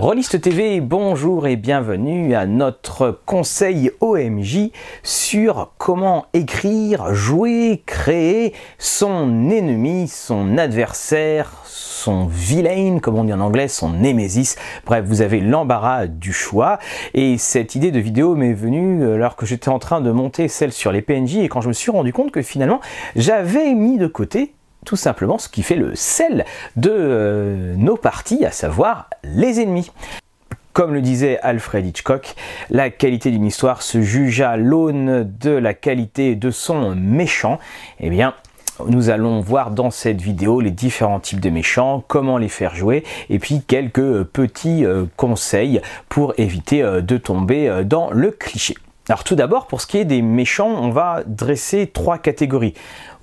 Rolliste TV, bonjour et bienvenue à notre conseil OMJ sur comment écrire, jouer, créer son ennemi, son adversaire, son villain, comme on dit en anglais, son némésis. Bref, vous avez l'embarras du choix. Et cette idée de vidéo m'est venue alors que j'étais en train de monter celle sur les PNJ et quand je me suis rendu compte que finalement j'avais mis de côté tout simplement ce qui fait le sel de euh, nos parties, à savoir les ennemis. Comme le disait Alfred Hitchcock, la qualité d'une histoire se juge à l'aune de la qualité de son méchant. Eh bien, nous allons voir dans cette vidéo les différents types de méchants, comment les faire jouer, et puis quelques petits euh, conseils pour éviter euh, de tomber dans le cliché. Alors tout d'abord, pour ce qui est des méchants, on va dresser trois catégories.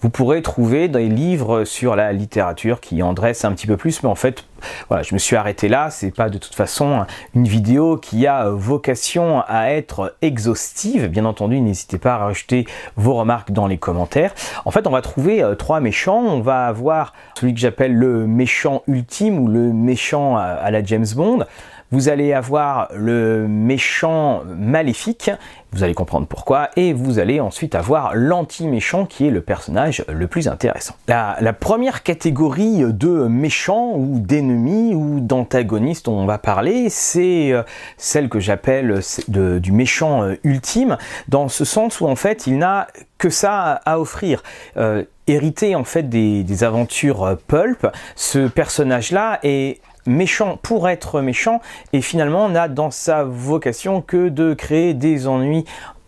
Vous pourrez trouver des livres sur la littérature qui en dressent un petit peu plus, mais en fait, voilà, je me suis arrêté là. C'est pas de toute façon une vidéo qui a vocation à être exhaustive. Bien entendu, n'hésitez pas à rajouter vos remarques dans les commentaires. En fait, on va trouver euh, trois méchants. On va avoir celui que j'appelle le méchant ultime ou le méchant à la James Bond. Vous allez avoir le méchant maléfique, vous allez comprendre pourquoi, et vous allez ensuite avoir l'anti-méchant qui est le personnage le plus intéressant. La, première catégorie de méchants ou d'ennemis ou d'antagonistes dont on va parler, c'est euh, celle que j'appelle du méchant euh, ultime, dans ce sens où en fait il n'a que ça à offrir. Euh, hérité en fait des, des aventures pulp, ce personnage-là est méchant pour être méchant et finalement n'a dans sa vocation que de créer des ennuis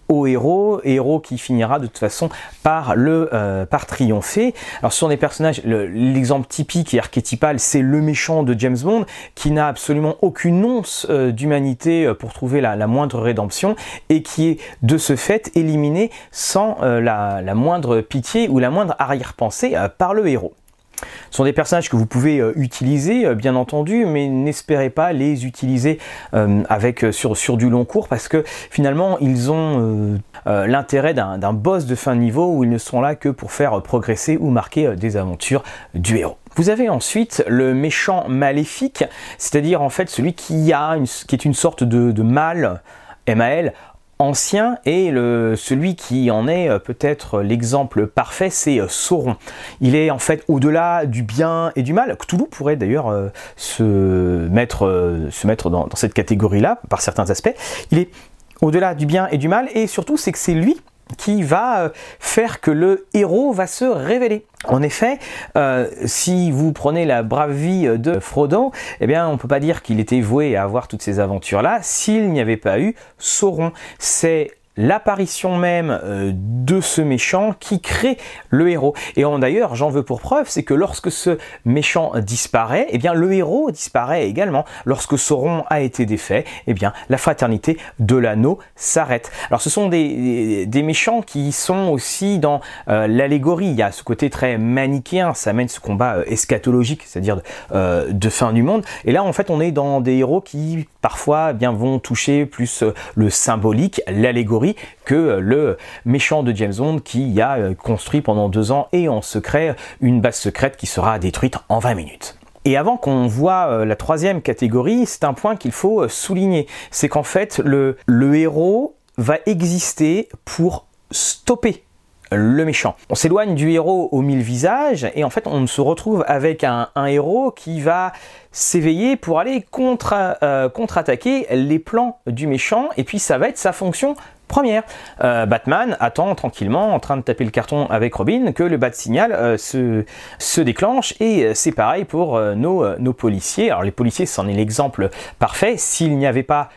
au héros, héros qui finira de toute façon par le euh, par triompher. Alors ce sont des personnages, l'exemple typique et archétypal, c'est le méchant de James Bond qui n'a absolument aucune once euh, d'humanité euh, pour trouver la, moindre rédemption et qui est de ce fait éliminé sans la, la, moindre pitié ou la moindre arrière-pensée par le héros. Ce sont des personnages que vous pouvez euh, utiliser, euh, bien entendu, mais n'espérez pas les utiliser euh, avec sur, du long cours parce que finalement ils ont l'intérêt d'un boss de fin de niveau où ils ne sont là que pour faire progresser ou marquer des aventures du héros. Vous avez ensuite le méchant maléfique, c'est-à-dire en fait celui qui est une sorte de, de mal MAL ancien et celui qui en est euh, peut-être l'exemple parfait, c'est euh, Sauron. Il est en fait au-delà du bien et du mal. Cthulhu pourrait d'ailleurs euh, se mettre, se mettre dans, dans cette catégorie-là par certains aspects. Il est au-delà du bien et du mal et surtout c'est que c'est lui qui va euh, faire que le héros va se révéler. En effet, euh, si vous prenez la brave vie de Frodo, eh bien, on ne peut pas dire qu'il était voué à avoir toutes ces aventures-là s'il n'y avait pas eu Sauron. C'est l'apparition même euh, de ce méchant qui crée le héros. Et d'ailleurs, j'en veux pour preuve, c'est que lorsque ce méchant disparaît, eh bien le héros disparaît également. Lorsque Sauron a été défait, eh bien la fraternité de l'anneau s'arrête. Alors ce sont des, méchants qui sont aussi dans euh, l'allégorie. Il y a ce côté très manichéen, ça mène ce combat euh, eschatologique, c'est-à-dire de, fin du monde. Et là, en fait, on est dans des héros qui parfois eh bien vont toucher plus le symbolique, l'allégorie que le méchant de James Bond qui a euh, construit pendant deux ans et en secret une base secrète qui sera détruite en 20 minutes. Et avant qu'on voit euh, la troisième catégorie, c'est un point qu'il faut euh, souligner. C'est qu'en fait, le héros va exister pour stopper le méchant. On s'éloigne du héros aux mille visages et en fait on se retrouve avec un, héros qui va s'éveiller pour aller euh, contre-attaquer les plans du méchant et puis ça va être sa fonction première. Euh, Batman attend tranquillement en train de taper le carton avec Robin que le bat signal euh, se, se, déclenche et c'est pareil pour nos, nos policiers. Alors les policiers c'en est l'exemple parfait. S'il n'y avait pas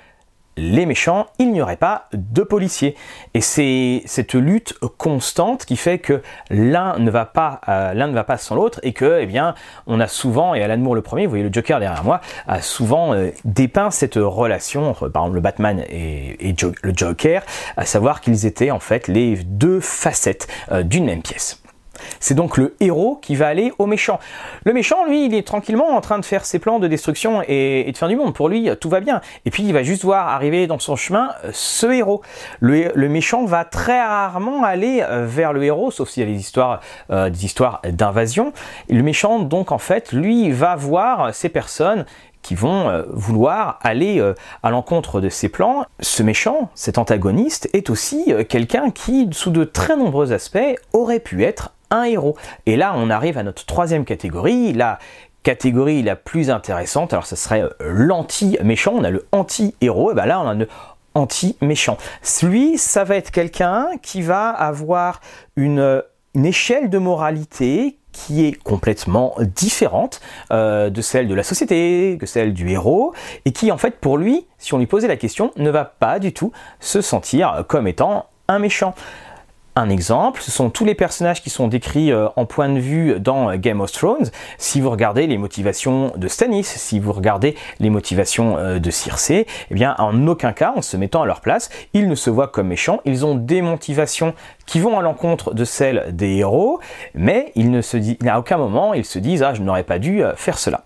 les méchants, il n'y aurait pas de policiers. Et c'est cette lutte constante qui fait que l'un ne va pas, euh, l'un ne va pas sans l'autre et que, eh bien, on a souvent, et Alan Moore le premier, vous voyez le Joker derrière moi, a souvent euh, dépeint cette relation entre, par exemple, le Batman et, le Joker, à savoir qu'ils étaient en fait les deux facettes euh, d'une même pièce. C'est donc le héros qui va aller au méchant. Le méchant, lui, il est tranquillement en train de faire ses plans de destruction et, de fin du monde. Pour lui, tout va bien. Et puis, il va juste voir arriver dans son chemin euh, ce héros. Le, méchant va très rarement aller euh, vers le héros, sauf s'il y a des histoires, euh, d'invasion. Le méchant, donc, en fait, lui, va voir ces personnes qui vont vouloir aller à l'encontre de ces plans. Ce méchant, cet antagoniste, est aussi quelqu'un qui, sous de très nombreux aspects, aurait pu être un héros. Et là, on arrive à notre troisième catégorie, la catégorie la plus intéressante. Alors, ce serait l'anti-méchant. On a le anti-héros. Et ben là, on a le anti-méchant. Lui, ça va être quelqu'un qui va avoir une, une échelle de moralité qui est complètement différente euh, de celle de la société, que celle du héros, et qui en fait pour lui, si on lui posait la question, ne va pas du tout se sentir comme étant un méchant. Un exemple, ce sont tous les personnages qui sont décrits euh, en point de vue dans Game of Thrones. Si vous regardez les motivations de Stannis, si vous regardez les motivations euh, de Cersei, eh bien, en aucun cas, en se mettant à leur place, ils ne se voient comme méchants. Ils ont des motivations qui vont à l'encontre de celles des héros, mais ils ne se disent, à aucun moment, ils se disent, ah, je n'aurais pas dû euh, faire cela.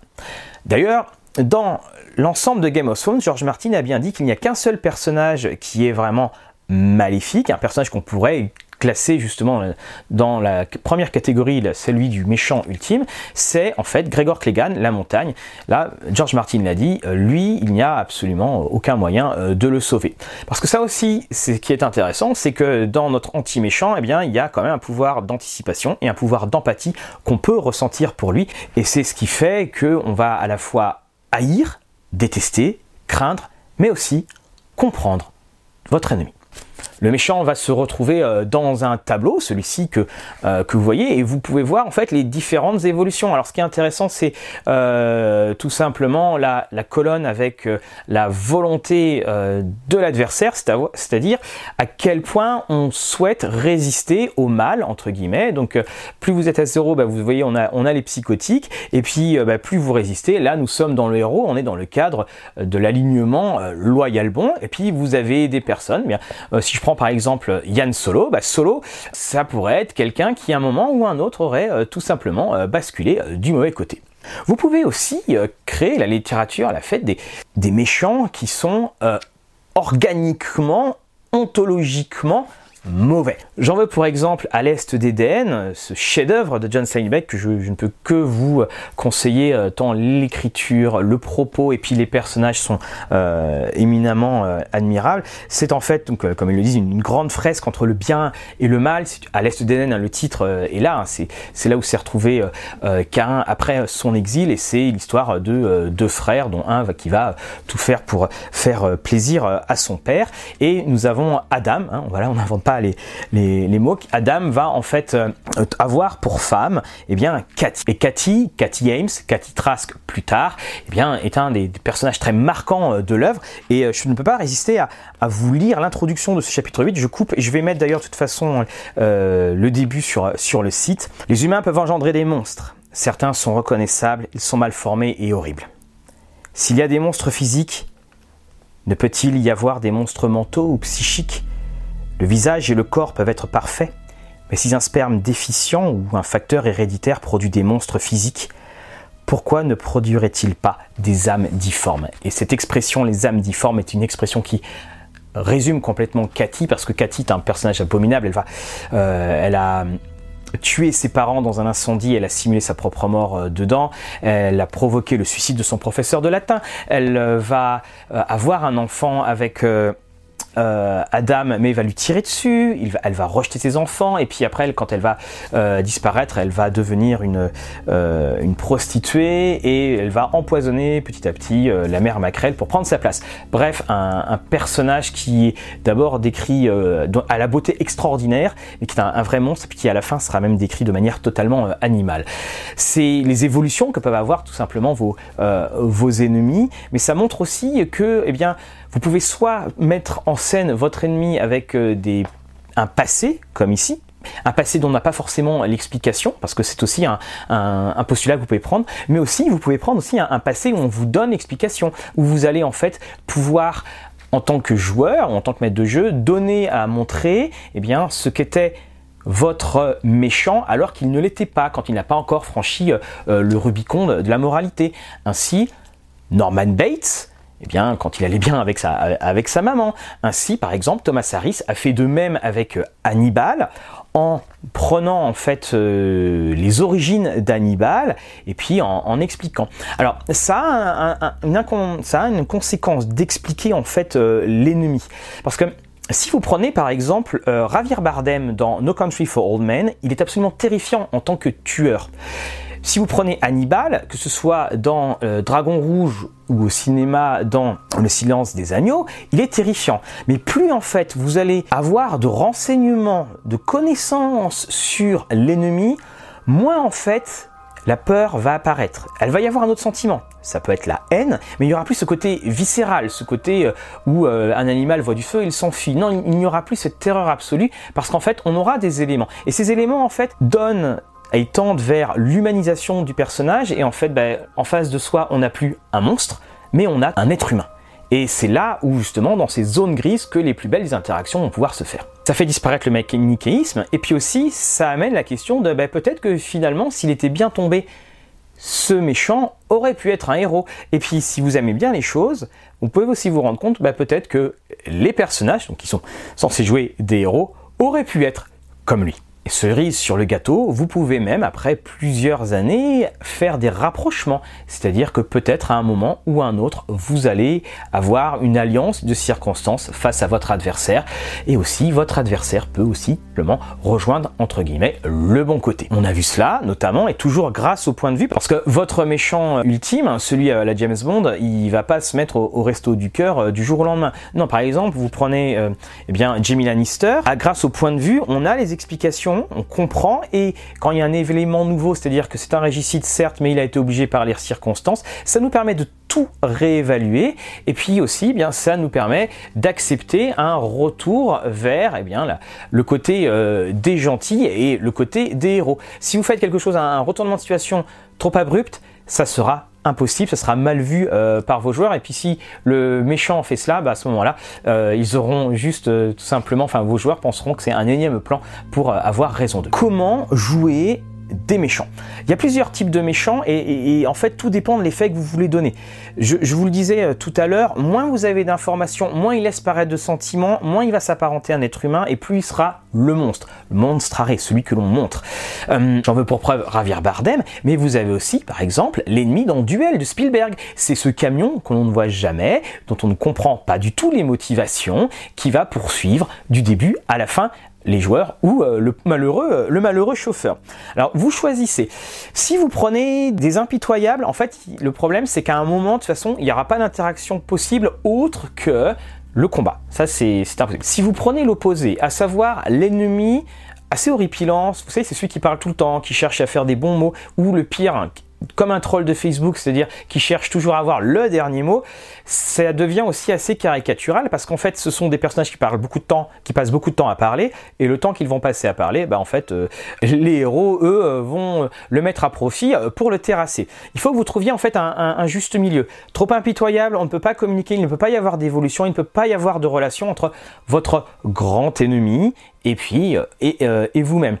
D'ailleurs, dans l'ensemble de Game of Thrones, George Martin a bien dit qu'il n'y a qu'un seul personnage qui est vraiment maléfique, un personnage qu'on pourrait classé justement dans la première catégorie, celui du méchant ultime, c'est en fait Gregor Clegane, la montagne. Là, George Martin l'a dit, euh, lui, il n'y a absolument aucun moyen euh, de le sauver. Parce que ça aussi, ce qui est intéressant, c'est que dans notre anti-méchant, eh bien, il y a quand même un pouvoir d'anticipation et un pouvoir d'empathie qu'on peut ressentir pour lui. Et c'est ce qui fait qu'on va à la fois haïr, détester, craindre, mais aussi comprendre votre ennemi. Le méchant va se retrouver euh, dans un tableau, celui-ci que, euh, que vous voyez, et vous pouvez voir en fait les différentes évolutions. Alors ce qui est intéressant, c'est euh, tout simplement la, colonne avec la volonté de l'adversaire, c'est-à-dire à quel point on souhaite résister au mal, entre guillemets. Donc plus vous êtes à zéro, bah, vous voyez, on a, on a les psychotiques, et puis bah, plus vous résistez, là nous sommes dans le héros, on est dans le cadre de l'alignement loyal bon, et puis vous avez des personnes, bien, si je prends par exemple Yann Solo, bah Solo, ça pourrait être quelqu'un qui à un moment ou un autre aurait euh, tout simplement euh, basculé euh, du mauvais côté. Vous pouvez aussi créer la littérature, la fête des méchants qui sont organiquement, ontologiquement mauvais. J'en veux pour exemple à l'Est d'Éden, ce chef-d'œuvre de John Steinbeck que je, ne peux que vous conseiller euh, tant l'écriture, le propos et puis les personnages sont euh, éminemment euh, admirables. C'est en fait, donc, comme ils le disent, une, grande fresque entre le bien et le mal. À l'Est d'Éden, hein, le titre est là, hein, c'est là où s'est retrouvé Cain après son exil et c'est l'histoire de deux frères dont un qui va tout faire pour faire plaisir à son père. Et nous avons Adam, hein, voilà, on n'invente pas les, mots, Adam va en fait euh, avoir pour femme eh bien, Cathy. Et Cathy, Cathy Ames, Cathy Trask plus tard, eh bien, est un des, personnages très marquants euh, de l'œuvre. Et euh, je ne peux pas résister à, vous lire l'introduction de ce chapitre 8. Je coupe et je vais mettre d'ailleurs de toute façon le début sur, sur le site. Les humains peuvent engendrer des monstres. Certains sont reconnaissables, ils sont mal formés et horribles. S'il y a des monstres physiques, ne peut-il y avoir des monstres mentaux ou psychiques le visage et le corps peuvent être parfaits, mais si un sperme déficient ou un facteur héréditaire produit des monstres physiques, pourquoi ne produirait-il pas des âmes difformes? Et cette expression, les âmes difformes, est une expression qui résume complètement Cathy, parce que Cathy est un personnage abominable, elle, va, euh, elle a tué ses parents dans un incendie, elle a simulé sa propre mort euh, dedans, elle a provoqué le suicide de son professeur de latin, elle euh, va avoir un enfant avec Adam, mais va lui tirer dessus, elle va rejeter ses enfants, et puis après, quand elle va euh, disparaître, elle va devenir une, euh, une prostituée, et elle va empoisonner petit à petit la mère Macrel pour prendre sa place. Bref, un, personnage qui est d'abord décrit à la beauté extraordinaire, mais qui est un, vrai monstre, puis qui à la fin sera même décrit de manière totalement animale. C'est les évolutions que peuvent avoir tout simplement vos, vos ennemis, mais ça montre aussi que, eh bien, vous pouvez soit mettre en scène votre ennemi avec euh, des, un passé, comme ici, un passé dont on n'a pas forcément l'explication, parce que c'est aussi un, postulat que vous pouvez prendre, mais aussi vous pouvez prendre aussi un, passé où on vous donne l'explication, où vous allez en fait pouvoir, en tant que joueur, ou en tant que maître de jeu, donner à montrer eh bien, ce qu'était votre méchant alors qu'il ne l'était pas, quand il n'a pas encore franchi euh, le Rubicon de la moralité. Ainsi, Norman Bates, eh bien, quand il allait bien avec sa, maman. Ainsi, par exemple, Thomas Harris a fait de même avec Hannibal en prenant en fait euh, les origines d'Hannibal et puis en, expliquant. Alors ça a, une, conséquence d'expliquer en fait euh, l'ennemi. Parce que si vous prenez par exemple euh, Bardem dans No Country for Old Men, il est absolument terrifiant en tant que tueur. Si vous prenez Hannibal, que ce soit dans euh, Dragon Rouge ou au cinéma dans Le silence des agneaux, il est terrifiant. Mais plus en fait vous allez avoir de renseignements, de connaissances sur l'ennemi, moins en fait la peur va apparaître. Elle va y avoir un autre sentiment. Ça peut être la haine, mais il y aura plus ce côté viscéral, ce côté euh, où euh, un animal voit du feu, il s'enfuit. Non, il n'y aura plus cette terreur absolue parce qu'en fait, on aura des éléments. Et ces éléments, en fait, donnent ils tendent vers l'humanisation du personnage et en fait, ben, en face de soi, on n'a plus un monstre, mais on a un être humain. Et c'est là où justement, dans ces zones grises, que les plus belles interactions vont pouvoir se faire. Ça fait disparaître le manichéisme, et puis aussi, ça amène la question de ben, peut-être que finalement, s'il était bien tombé, ce méchant aurait pu être un héros. Et puis, si vous aimez bien les choses, vous pouvez aussi vous rendre compte, ben, peut-être que les personnages, qui sont censés jouer des héros, auraient pu être comme lui cerise sur le gâteau, vous pouvez même, après plusieurs années, faire des rapprochements. C'est-à-dire que peut-être à un moment ou à un autre, vous allez avoir une alliance de circonstances face à votre adversaire. Et aussi, votre adversaire peut aussi simplement rejoindre, entre guillemets, le bon côté. On a vu cela, notamment, et toujours grâce au point de vue, parce que votre méchant ultime, celui à la James Bond, il va pas se mettre au, resto du cœur euh, du jour au lendemain. Non, par exemple, vous prenez euh, eh bien, Jamie Lannister, à, grâce au point de vue, on a les explications on comprend, et quand il y a un événement nouveau, c'est-à-dire que c'est un régicide certes, mais il a été obligé par les circonstances, ça nous permet de tout réévaluer, et puis aussi, eh bien, ça nous permet d'accepter un retour vers eh bien, le côté euh, des gentils et le côté des héros. Si vous faites quelque chose, un retournement de situation trop abrupt, ça sera impossible, ça sera mal vu euh, par vos joueurs. Et puis si le méchant fait cela, bah, à ce moment-là, euh, ils auront juste euh, tout simplement, enfin vos joueurs penseront que c'est un énième plan pour avoir raison de. Comment jouer des méchants. Il y a plusieurs types de méchants et, en fait tout dépend de l'effet que vous voulez donner. Je, vous le disais euh, tout à l'heure, moins vous avez d'informations, moins il laisse paraître de sentiments, moins il va s'apparenter à un être humain et plus il sera le monstre, le monstre arrêt, celui que l'on montre. Euh, j'en veux pour preuve Javier Bardem, mais vous avez aussi par exemple l'ennemi dans Duel de Spielberg. C'est ce camion qu'on ne voit jamais, dont on ne comprend pas du tout les motivations, qui va poursuivre du début à la fin les joueurs ou euh, le malheureux, euh, le malheureux chauffeur. Alors vous choisissez. Si vous prenez des impitoyables, en fait le problème c'est qu'à un moment de toute façon il n'y aura pas d'interaction possible autre que le combat. Ça c'est impossible. Si vous prenez l'opposé, à savoir l'ennemi assez horripilant, vous savez c'est celui qui parle tout le temps, qui cherche à faire des bons mots, ou le pire, comme un troll de Facebook, c'est-à-dire qui cherche toujours à avoir le dernier mot, ça devient aussi assez caricatural parce qu'en fait, ce sont des personnages qui parlent beaucoup de temps, qui passent beaucoup de temps à parler, et le temps qu'ils vont passer à parler, bah en fait, euh, les héros, eux, euh, vont euh, le mettre à profit pour le terrasser. Il faut que vous trouviez en fait un, juste milieu. Trop impitoyable, on ne peut pas communiquer, il ne peut pas y avoir d'évolution, il ne peut pas y avoir de relation entre votre grand ennemi et puis et, et vous-même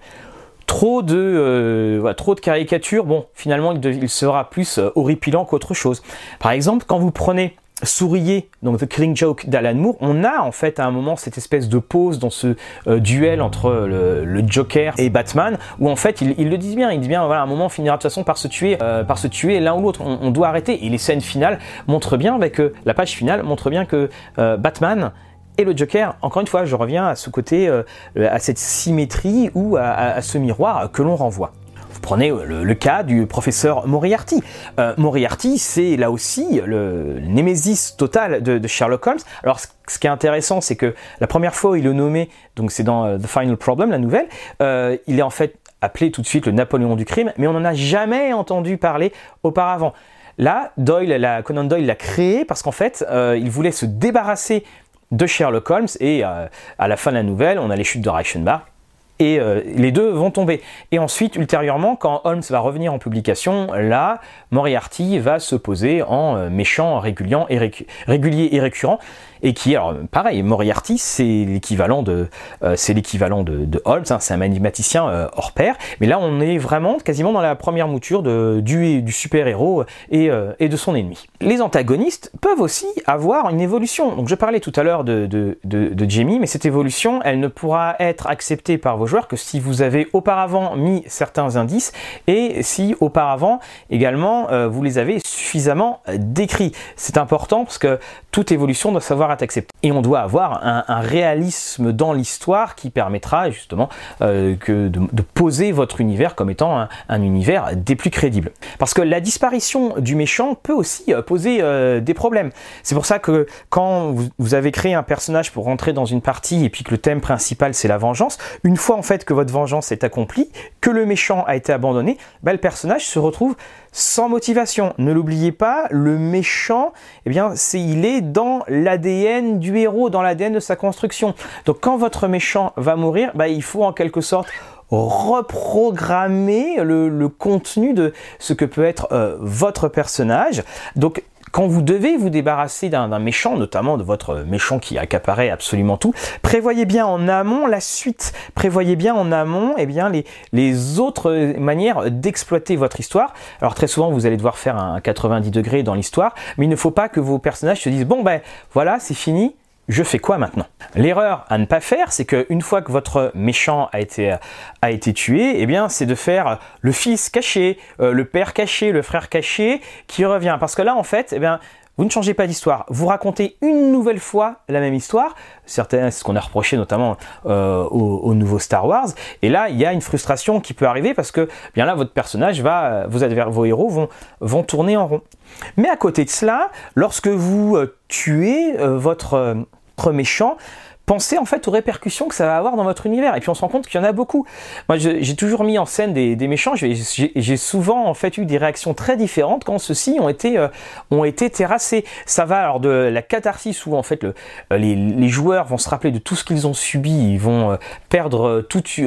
trop de, euh, trop de caricatures, bon, finalement, il, sera plus euh, horripilant qu'autre chose. Par exemple, quand vous prenez Souriez, donc The Killing Joke d'Alan Moore, on a en fait à un moment cette espèce de pause dans ce euh, duel entre le, Joker et Batman, où en fait ils, le disent bien, ils disent bien, voilà, un moment on finira de toute façon par se tuer, par se tuer l'un ou l'autre, on, doit arrêter. Et les scènes finales montrent bien que la page finale montre bien que Batman et le Joker, encore une fois, je reviens à ce côté, euh, à cette symétrie ou à, ce miroir que l'on renvoie. Vous prenez le, cas du professeur Moriarty. Euh, Moriarty, c'est là aussi le, némésis total de, Sherlock Holmes. Alors, ce, qui est intéressant, c'est que la première fois où il est nommé, donc c'est dans euh, The Final Problem, la nouvelle, il est en fait appelé tout de suite le Napoléon du crime, mais on n'en a jamais entendu parler auparavant. Là, Doyle, la, Conan Doyle l'a créé parce qu'en fait, il voulait se débarrasser de Sherlock Holmes et euh, à la fin de la nouvelle, on a les chutes de Reichenbach et euh, les deux vont tomber. Et ensuite, ultérieurement, quand Holmes va revenir en publication, là, Moriarty va se poser en euh, méchant régulier et récurrent et qui, alors pareil, Moriarty, c'est l'équivalent de, euh, c'est l'équivalent de, Holmes, hein, c'est un mathématicien euh, hors pair, mais là on est vraiment quasiment dans la première mouture de, du, du super-héros et, euh, et, de son ennemi. Les antagonistes peuvent aussi avoir une évolution. Donc je parlais tout à l'heure de, de, de, Jamie, mais cette évolution, elle ne pourra être acceptée par vos joueurs que si vous avez auparavant mis certains indices et si auparavant également vous les avez suffisamment décrits. C'est important parce que toute évolution doit savoir être acceptée. Et on doit avoir un, réalisme dans l'histoire qui permettra justement euh, de, poser votre univers comme étant un, univers des plus crédibles. Parce que la disparition du méchant peut aussi euh, poser euh, des problèmes. C'est pour ça que quand vous, avez créé un personnage pour rentrer dans une partie et puis que le thème principal c'est la vengeance, une fois en fait que votre vengeance est accomplie, que le méchant a été abandonné, bah, le personnage se retrouve sans motivation. Ne l'oubliez pas, le méchant, eh bien, il est dans l'ADN du héros, dans l'ADN de sa construction. Donc quand votre méchant va mourir, bah, il faut en quelque sorte reprogrammer le, contenu de ce que peut être euh, votre personnage. Donc quand vous devez vous débarrasser d'un méchant, notamment de votre méchant qui accaparait absolument tout, prévoyez bien en amont la suite. Prévoyez bien en amont eh bien, les, les autres manières d'exploiter votre histoire. Alors très souvent, vous allez devoir faire un 90 degrés dans l'histoire, mais il ne faut pas que vos personnages se disent, bon ben voilà, c'est fini, je fais quoi maintenant? L'erreur à ne pas faire, c'est qu'une fois que votre méchant a été, tué, eh bien, c'est de faire le fils caché, euh, le père caché, le frère caché qui revient. Parce que là, en fait, eh bien, vous ne changez pas d'histoire. Vous racontez une nouvelle fois la même histoire. Certains, c'est ce qu'on a reproché notamment euh, au, nouveau Star Wars. Et là, il y a une frustration qui peut arriver parce que, bien là, votre personnage va, vos adversaires, vos héros vont, vont tourner en rond. Mais à côté de cela, lorsque vous euh, tuez votre méchant, pensez en fait aux répercussions que ça va avoir dans votre univers. Et puis on se rend compte qu'il y en a beaucoup. Moi, j'ai toujours mis en scène des, méchants. J'ai souvent en fait eu des réactions très différentes quand ceux-ci ont été euh, ont été terrassés. Ça va alors de la catharsis où en fait les, les, joueurs vont se rappeler de tout ce qu'ils ont subi, ils vont euh, perdre toute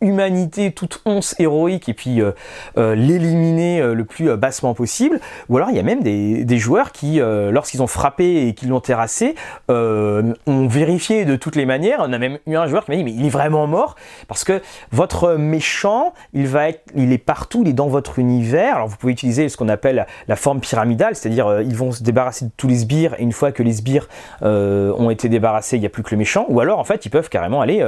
humanité, toute once héroïque et puis euh, euh, l'éliminer euh, le plus bassement possible. Ou alors il y a même des, joueurs qui, lorsqu'ils ont frappé et qu'ils l'ont terrassé, ont vérifié de toutes les manières. On a même eu un joueur qui m'a dit mais il est vraiment mort parce que votre méchant, il va être, il est partout, il est dans votre univers. Alors vous pouvez utiliser ce qu'on appelle la forme pyramidale, c'est-à-dire ils vont se débarrasser de tous les sbires et une fois que les sbires ont été débarrassés, il n'y a plus que le méchant. Ou alors en fait ils peuvent carrément aller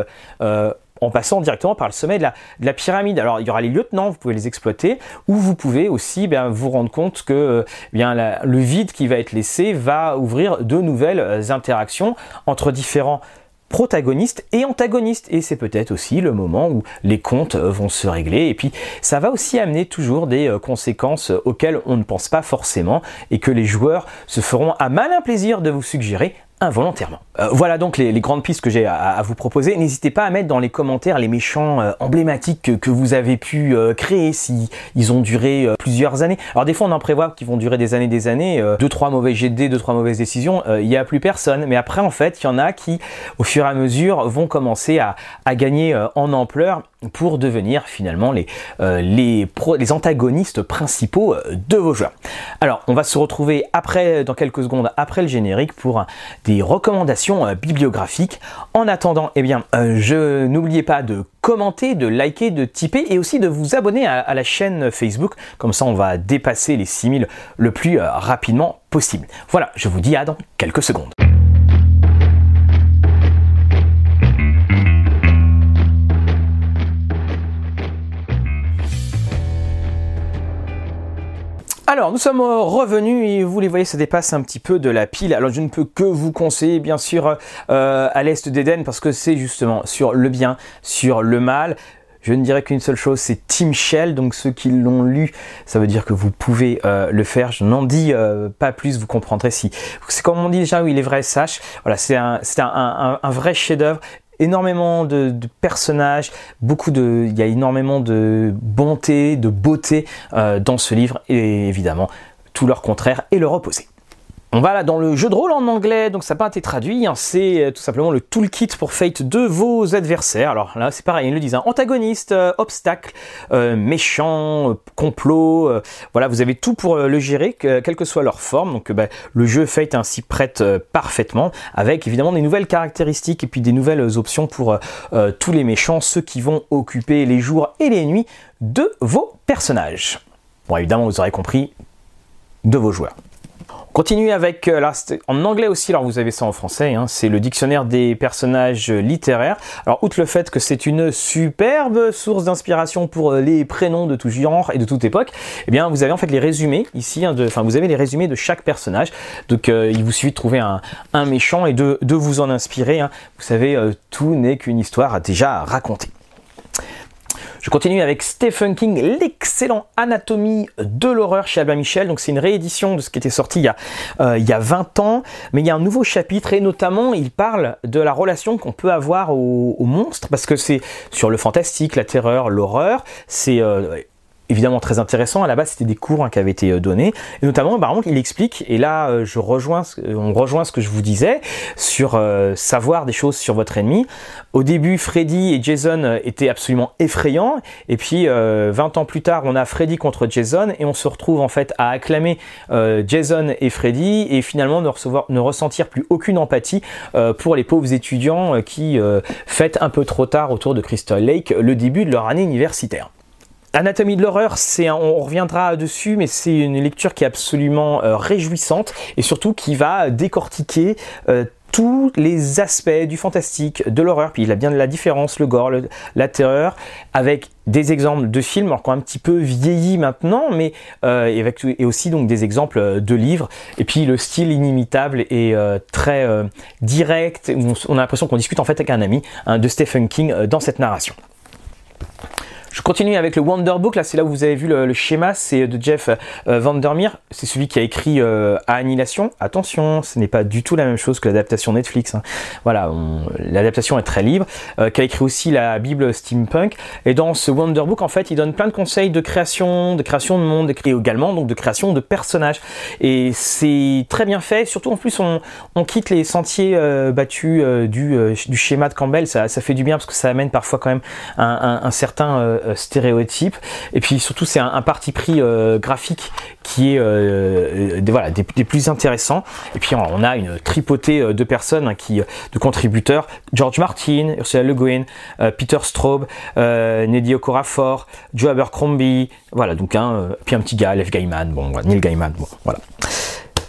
en passant directement par le sommet de la, pyramide. Alors il y aura les lieutenants, vous pouvez les exploiter, ou vous pouvez aussi bien, vous rendre compte que euh, bien, le vide qui va être laissé va ouvrir de nouvelles euh, interactions entre différents protagonistes et antagonistes et c'est peut-être aussi le moment où les comptes euh, vont se régler et puis ça va aussi amener toujours des conséquences auxquelles on ne pense pas forcément et que les joueurs se feront à malin plaisir de vous suggérer involontairement. Euh, voilà donc les, grandes pistes que j'ai à, vous proposer. N'hésitez pas à mettre dans les commentaires les méchants euh, emblématiques que, vous avez pu euh, créer si ils ont duré plusieurs années. Alors des fois on en prévoit qu'ils vont durer des années des années, deux trois mauvais GD, deux trois mauvaises décisions, il n'y a plus personne. Mais après en fait il y en a qui au fur et à mesure vont commencer à gagner en ampleur pour devenir finalement les, euh, les, antagonistes principaux euh, de vos joueurs. Alors, on va se retrouver après, dans quelques secondes après le générique pour des recommandations euh, bibliographiques. En attendant, eh bien, je n'oubliez pas de commenter, de liker, de typer et aussi de vous abonner à, à, la chaîne Facebook. Comme ça, on va dépasser les 6000 le plus rapidement possible. Voilà, je vous dis à dans quelques secondes. Alors, nous sommes revenus et vous les voyez, ça dépasse un petit peu de la pile. Alors, je ne peux que vous conseiller, bien sûr, euh, à l'Est d'Éden parce que c'est justement sur le bien, sur le mal. Je ne dirais qu'une seule chose, c'est Team Shell. Donc ceux qui l'ont lu, ça veut dire que vous pouvez euh, le faire. Je n'en dis euh, pas plus, vous comprendrez si. C'est comme on dit déjà, oui, il est vrai, sache. Voilà, c'est un, un, un, vrai chef-d'œuvre énormément de, personnages, beaucoup de, il y a énormément de bonté, de beauté euh, dans ce livre et évidemment tout leur contraire et leur opposé. On va là dans le jeu de rôle en anglais, donc ça n'a pas été traduit, hein. c'est euh, tout simplement le toolkit pour Fate de vos adversaires. Alors là c'est pareil, ils le disent, hein. antagoniste, euh, obstacle, euh, méchant, complot, voilà, vous avez tout pour le gérer, quelle que soit leur forme. Donc bah, le jeu Fate ainsi prête parfaitement, avec évidemment des nouvelles caractéristiques et puis des nouvelles options pour tous les méchants, ceux qui vont occuper les jours et les nuits de vos personnages. Bon évidemment vous aurez compris, de vos joueurs. Continue avec, euh, en anglais aussi, alors vous avez ça en français, hein, c'est le dictionnaire des personnages littéraires. Alors, outre le fait que c'est une superbe source d'inspiration pour euh, les prénoms de tout genre et de toute époque, eh bien, vous avez en fait les résumés ici, hein, enfin, vous avez les résumés de chaque personnage. Donc, euh, il vous suffit de trouver un, méchant et de, vous en inspirer. Hein. Vous savez, tout n'est qu'une histoire déjà racontée. Je continue avec Stephen King, l'excellent Anatomie de l'horreur chez Albin Michel. Donc c'est une réédition de ce qui était sorti il y, a, euh, il y a 20 ans, mais il y a un nouveau chapitre et notamment il parle de la relation qu'on peut avoir aux, monstres parce que c'est sur le fantastique, la terreur, l'horreur. C'est euh, évidemment très intéressant. À la base, c'était des cours hein, qui avaient été euh, donnés, et notamment, par exemple, il explique. Et là, euh, je rejoins, on rejoint ce que je vous disais sur euh, savoir des choses sur votre ennemi. Au début, Freddy et Jason étaient absolument effrayants, et puis 20 ans plus tard, on a Freddy contre Jason, et on se retrouve en fait à acclamer Jason et Freddy, et finalement ne recevoir, ne ressentir plus aucune empathie pour les pauvres étudiants qui fêtent un peu trop tard autour de Crystal Lake le début de leur année universitaire. Anatomie de l'horreur, c'est on reviendra dessus, mais c'est une lecture qui est absolument euh, réjouissante et surtout qui va décortiquer euh, tous les aspects du fantastique, de l'horreur, puis il a bien de la différence, le gore, la terreur, avec des exemples de films, encore un petit peu vieillis maintenant, mais euh, et, aussi donc des exemples de livres, et puis le style inimitable et très direct, on, a l'impression qu'on discute en fait avec un ami hein, de Stephen King dans cette narration. Je continue avec le Wonder Book. Là, c'est là où vous avez vu le, schéma. C'est de Jeff euh, Vandermeer. C'est celui qui a écrit euh, Annihilation. Attention, ce n'est pas du tout la même chose que l'adaptation Netflix. Hein. Voilà, l'adaptation est très libre. Euh, qui a écrit aussi la Bible steampunk. Et dans ce Wonder Book, en fait, il donne plein de conseils de création, de création de monde, et également donc de création de personnages. Et c'est très bien fait. Surtout en plus, on, quitte les sentiers battus du, schéma de Campbell. Ça, fait du bien parce que ça amène parfois quand même un certain euh, stéréotypes. Et puis surtout, c'est un, parti pris euh, graphique qui est euh, des, voilà, des, plus intéressants. Et puis on a une tripotée de personnes hein, qui, de contributeurs George Martin, Ursula Le Guin, Peter Straub, Neddy Okorafor, Joe Abercrombie. Voilà, donc un, puis un petit gars, Lev Gaiman, bon, Neil Gaiman, bon, voilà.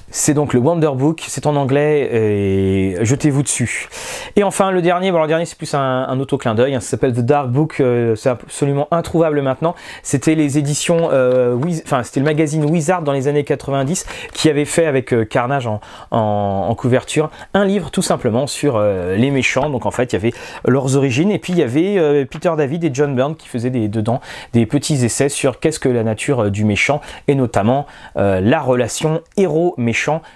C'est donc le Wonder Book, c'est en anglais et jetez-vous dessus. Et enfin le dernier, bon le dernier c'est plus un, un auto-clin d'œil, hein, ça s'appelle The Dark Book, euh, c'est absolument introuvable maintenant. C'était les éditions, euh, enfin c'était le magazine Wizard dans les années 90 qui avait fait avec euh, Carnage en, en, couverture un livre tout simplement sur les méchants. Donc en fait il y avait leurs origines et puis il y avait Peter David et John Byrne qui faisaient des, dedans des petits essais sur qu'est-ce que la nature du méchant et notamment la relation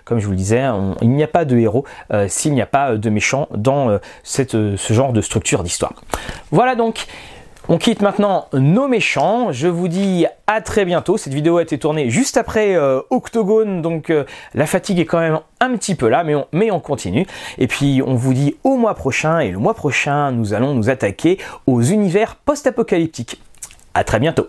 comme je vous le disais, il n'y a pas de héros euh, s'il n'y a pas de méchants dans euh, euh, ce genre de structure d'histoire. Voilà donc. On quitte maintenant nos méchants. Je vous dis à très bientôt. Cette vidéo a été tournée juste après Octogone, donc la fatigue est quand même un petit peu là, mais on, mais on continue. Et puis on vous dit au mois prochain. Et le mois prochain, nous allons nous attaquer aux univers post-apocalyptiques. À très bientôt.